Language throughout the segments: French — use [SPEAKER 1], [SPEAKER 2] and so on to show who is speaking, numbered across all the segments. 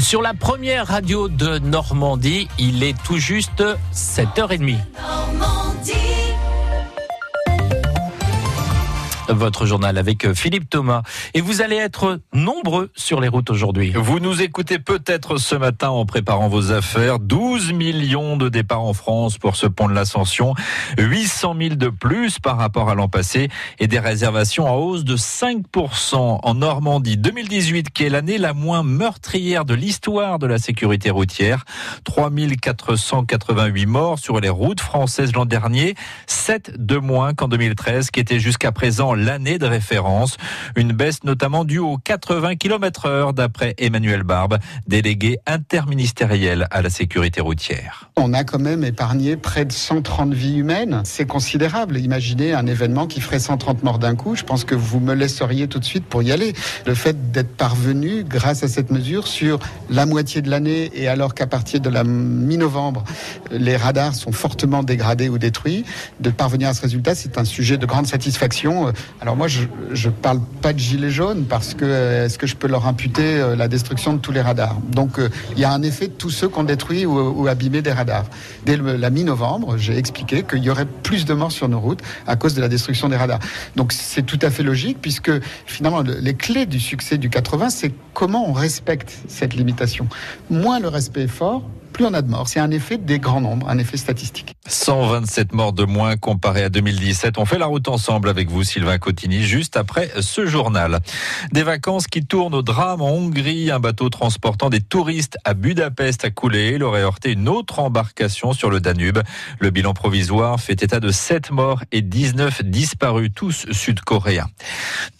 [SPEAKER 1] Sur la première radio de Normandie, il est tout juste 7h30. Votre journal avec euh, Philippe Thomas. Et vous allez être nombreux sur les routes aujourd'hui.
[SPEAKER 2] Vous nous écoutez peut-être ce matin en préparant vos affaires. 12 millions de départs en France pour ce pont de l'Ascension. 800 000 de plus par rapport à l'an passé et des réservations en hausse de 5% en Normandie. 2018 qui est l'année la moins meurtrière de l'histoire de la sécurité routière. 3488 morts sur les routes françaises l'an dernier. 7 de moins qu'en 2013 qui était jusqu'à présent l'année de référence. Une baisse notamment due aux 80 km heure d'après Emmanuel Barbe, délégué interministériel à la sécurité routière.
[SPEAKER 3] On a quand même épargné près de 130 vies humaines. C'est considérable. Imaginez un événement qui ferait 130 morts d'un coup. Je pense que vous me laisseriez tout de suite pour y aller. Le fait d'être parvenu, grâce à cette mesure, sur la moitié de l'année et alors qu'à partir de la mi-novembre, les radars sont fortement dégradés ou détruits, de parvenir à ce résultat, c'est un sujet de grande satisfaction. Alors moi, je ne parle pas de gilets jaunes parce que euh, est-ce que je peux leur imputer euh, la destruction de tous les radars? Donc euh, il y a un effet de tous ceux qui ont détruit ou, abîmé des radars. Dès la mi-novembre, j'ai expliqué qu'il y aurait plus de morts sur nos routes à cause de la destruction des radars. Donc c'est tout à fait logique puisque finalement les clés du succès du 80, c'est comment on respecte cette limitation. Moins le respect est fort, plus on a de morts. C'est un effet des grands nombres, un effet statistique.
[SPEAKER 2] 127 morts de moins comparé à 2017. On fait la route ensemble avec vous, Sylvain Cotigny, juste après ce journal. Des vacances qui tournent au drame en Hongrie. Un bateau transportant des touristes à Budapest a coulé. Il aurait heurté une autre embarcation sur le Danube. Le bilan provisoire fait état de 7 morts et 19 disparus, tous sud-coréens.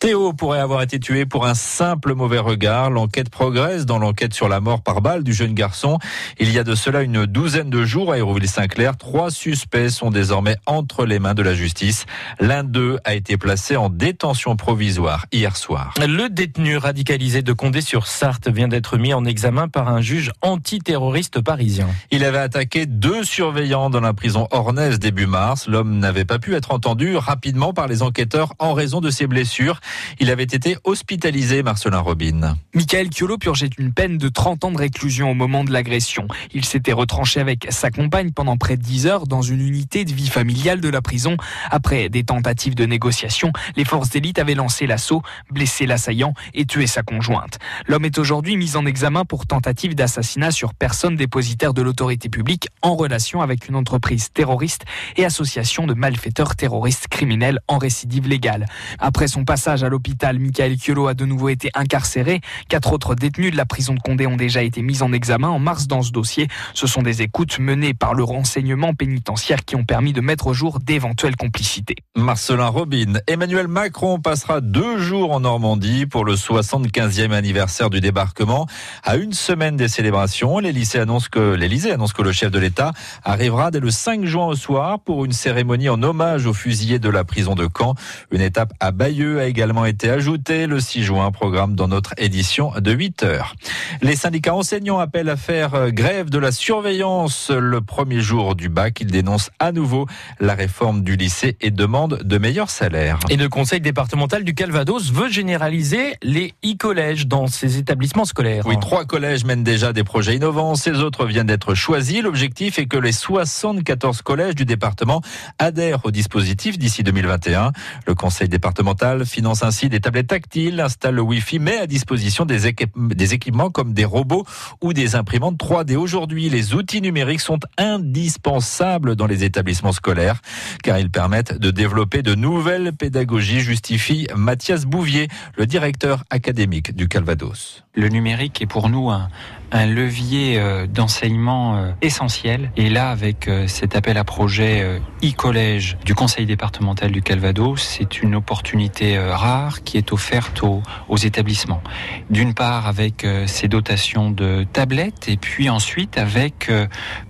[SPEAKER 2] Théo pourrait avoir été tué pour un simple mauvais regard. L'enquête progresse dans l'enquête sur la mort par balle du jeune garçon. Il y a de cela une douzaine de jours à Hérouville-Saint-Clair. Trois suspects sont désormais entre les mains de la justice. L'un d'eux a été placé en détention provisoire hier soir.
[SPEAKER 1] Le détenu radicalisé de Condé-sur-Sarthe vient d'être mis en examen par un juge antiterroriste parisien.
[SPEAKER 2] Il avait attaqué deux surveillants dans la prison ornaise début mars. L'homme n'avait pas pu être entendu rapidement par les enquêteurs en raison de ses blessures. Il avait été hospitalisé, Marcelin Robin.
[SPEAKER 4] Michael Chiolo purgeait une peine de 30 ans de réclusion au moment de l'agression. Il s'était retranché avec sa compagne pendant près de 10 heures dans une unité de vie familiale de la prison. Après des tentatives de négociation, les forces d'élite avaient lancé l'assaut, blessé l'assaillant et tué sa conjointe. L'homme est aujourd'hui mis en examen pour tentative d'assassinat sur personne dépositaire de l'autorité publique en relation avec une entreprise terroriste et association de malfaiteurs terroristes criminels en récidive légale. Après son passage à l'hôpital, Michael Kiolo a de nouveau été incarcéré. Quatre autres détenus de la prison de Condé ont déjà été mis en examen en mars dans ce dossier. Ce sont des écoutes menées par le renseignement pénitentiaire qui ont permis de mettre au jour d'éventuelles complicités.
[SPEAKER 2] Marcelin Robin, Emmanuel Macron passera deux jours en Normandie pour le 75e anniversaire du débarquement. À une semaine des célébrations, l'Élysée annonce que l'Élysée annonce que le chef de l'État arrivera dès le 5 juin au soir pour une cérémonie en hommage aux fusillés de la prison de Caen. Une étape à Bayeux a également été ajoutée le 6 juin, programme dans notre édition de 8 heures. Les syndicats enseignants appellent à faire grève de la surveillance le premier jour du bac. Il dénonce à nouveau la réforme du lycée et demande de meilleurs salaires.
[SPEAKER 1] Et le conseil départemental du Calvados veut généraliser les e-collèges dans ses établissements scolaires.
[SPEAKER 2] Oui, trois collèges mènent déjà des projets innovants. Ces autres viennent d'être choisis. L'objectif est que les 74 collèges du département adhèrent au dispositif d'ici 2021. Le conseil départemental finance ainsi des tablettes tactiles, installe le Wi-Fi, met à disposition des, équipements comme des robots ou des imprimantes 3D. Aujourd'hui, les outils numériques sont indispensables dans les établissements scolaires car ils permettent de développer de nouvelles pédagogies, justifie Mathias Bouvier, le directeur académique du Calvados.
[SPEAKER 5] Le numérique est pour nous un, un levier euh, d'enseignement euh, essentiel. Et là, avec euh, cet appel à projet e-collège du conseil départemental du Calvados, c'est une opportunité rare qui est offerte aux, établissements. D'une part, avec ces dotations de tablettes, et puis ensuite avec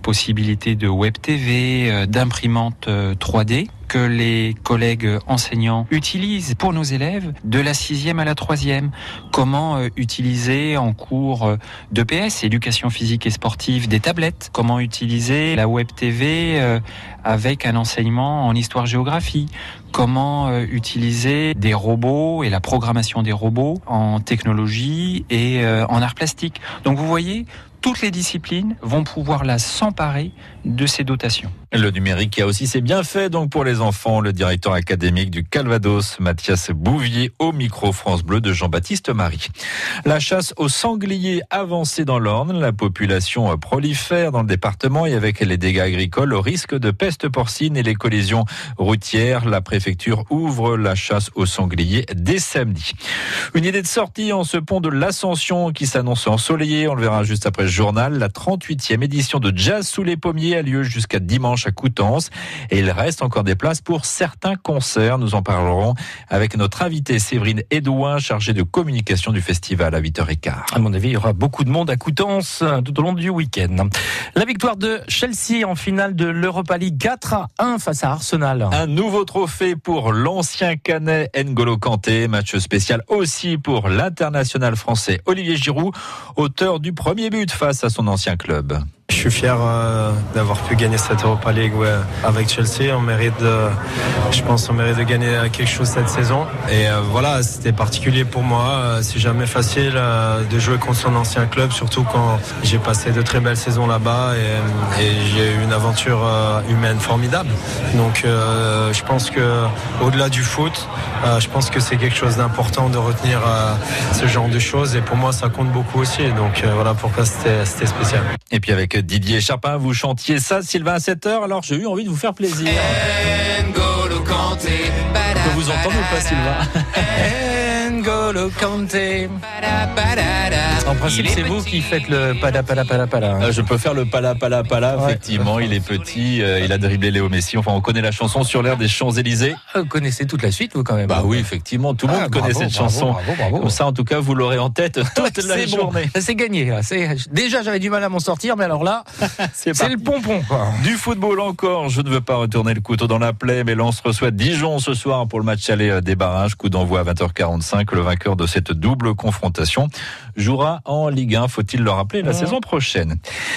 [SPEAKER 5] possibilité de web TV, d'imprimantes 3D que les collègues enseignants utilisent pour nos élèves de la sixième à la troisième. Comment euh, utiliser en cours euh, d'EPS, éducation physique et sportive, des tablettes? Comment utiliser la web TV euh, avec un enseignement en histoire-géographie? Comment euh, utiliser des robots et la programmation des robots en technologie et euh, en art plastique. Donc vous voyez, toutes les disciplines vont pouvoir là s'emparer de ces dotations.
[SPEAKER 2] Le numérique a aussi ses bienfaits donc pour les enfants. Le directeur académique du Calvados, Mathias Bouvier, au micro France Bleu de Jean-Baptiste Marie. La chasse aux sangliers avancée dans l'Orne. La population prolifère dans le département et avec les dégâts agricoles au risque de peste porcine et les collisions routières, la préfecture ouvre la chasse aux sangliers dès samedi. Une idée de sortie en ce pont de l'Ascension qui s'annonce ensoleillé. On le verra juste après journal. La 38e édition de Jazz sous les pommiers a lieu jusqu'à dimanche à Coutances. Et il reste encore des places pour certains concerts. Nous en parlerons avec notre invité Séverine Edouin, chargée de communication du festival à 8h15.
[SPEAKER 1] À mon avis, il y aura beaucoup de monde à Coutances tout au long du week-end. La victoire de Chelsea en finale de l'Europa League 4 à 1 face à Arsenal.
[SPEAKER 2] Un nouveau trophée pour l'ancien Canet N'Golo Kanté. Match spécial aussi pour l'international français Olivier Giroud, auteur du premier but face à son ancien club.
[SPEAKER 6] Je suis fier euh, d'avoir pu gagner cette Europa League ouais. avec Chelsea. On mérite, je pense, on mérite de gagner quelque chose cette saison. Et euh, voilà, c'était particulier pour moi. Euh, c'est jamais facile euh, de jouer contre son ancien club, surtout quand j'ai passé de très belles saisons là-bas et, et j'ai eu une aventure euh, humaine formidable. Donc, euh, je pense que au-delà du foot, je pense que c'est quelque chose d'important de retenir ce genre de choses. Et pour moi, ça compte beaucoup aussi. Donc voilà pourquoi c'était spécial.
[SPEAKER 2] Et puis avec Didier Charpin, vous chantiez ça, Sylvain, à 7h. Alors j'ai eu envie de vous faire plaisir.
[SPEAKER 1] N'Golo Kanté.
[SPEAKER 2] On peut vous entendre ou pas, Sylvain?
[SPEAKER 1] N'Golo Kanté. En principe, c'est vous qui faites le pada pada pada pada.
[SPEAKER 2] Euh, Je peux faire le pala pala pala.
[SPEAKER 1] Ouais.
[SPEAKER 2] Effectivement, il est petit, euh, il a dribblé Léo Messi. Enfin, on connaît la chanson sur l'air des Champs Élysées.
[SPEAKER 1] Vous connaissez toute la suite, vous quand même.
[SPEAKER 2] Bah oui, effectivement, tout le monde
[SPEAKER 1] Ah,
[SPEAKER 2] connaît
[SPEAKER 1] bravo,
[SPEAKER 2] cette
[SPEAKER 1] bravo,
[SPEAKER 2] chanson.
[SPEAKER 1] bravo, bravo.
[SPEAKER 2] Comme ça, en tout cas, vous l'aurez en tête toute la
[SPEAKER 1] bon.
[SPEAKER 2] journée.
[SPEAKER 1] C'est gagné. là. Déjà, j'avais du mal à m'en sortir, mais alors là,
[SPEAKER 2] C'est
[SPEAKER 1] le pompon. Quoi.
[SPEAKER 2] Du football encore, je ne veux pas retourner le couteau dans la plaie, mais Lens reçoit Dijon ce soir pour le match aller euh, des barrages. Coup d'envoi à 20h45. Le vainqueur de cette double confrontation jouera en Ligue 1, faut-il le rappeler, la
[SPEAKER 1] Mmh.
[SPEAKER 2] saison prochaine.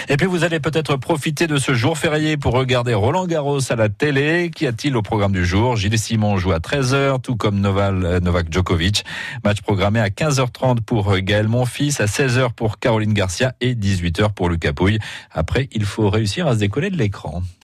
[SPEAKER 2] Et puis vous allez peut-être profiter de ce jour férié pour regarder Roland Garros à la télé. Qu'y a-t-il au programme du jour? Gilles Simon joue à 13h, tout comme Noval, euh, Novak Djokovic. Match programmé à 15h30 pour Gaël Monfils, à 16h pour Caroline Garcia et 18h pour Lucas Pouille. Après, il faut réussir à se décoller de l'écran.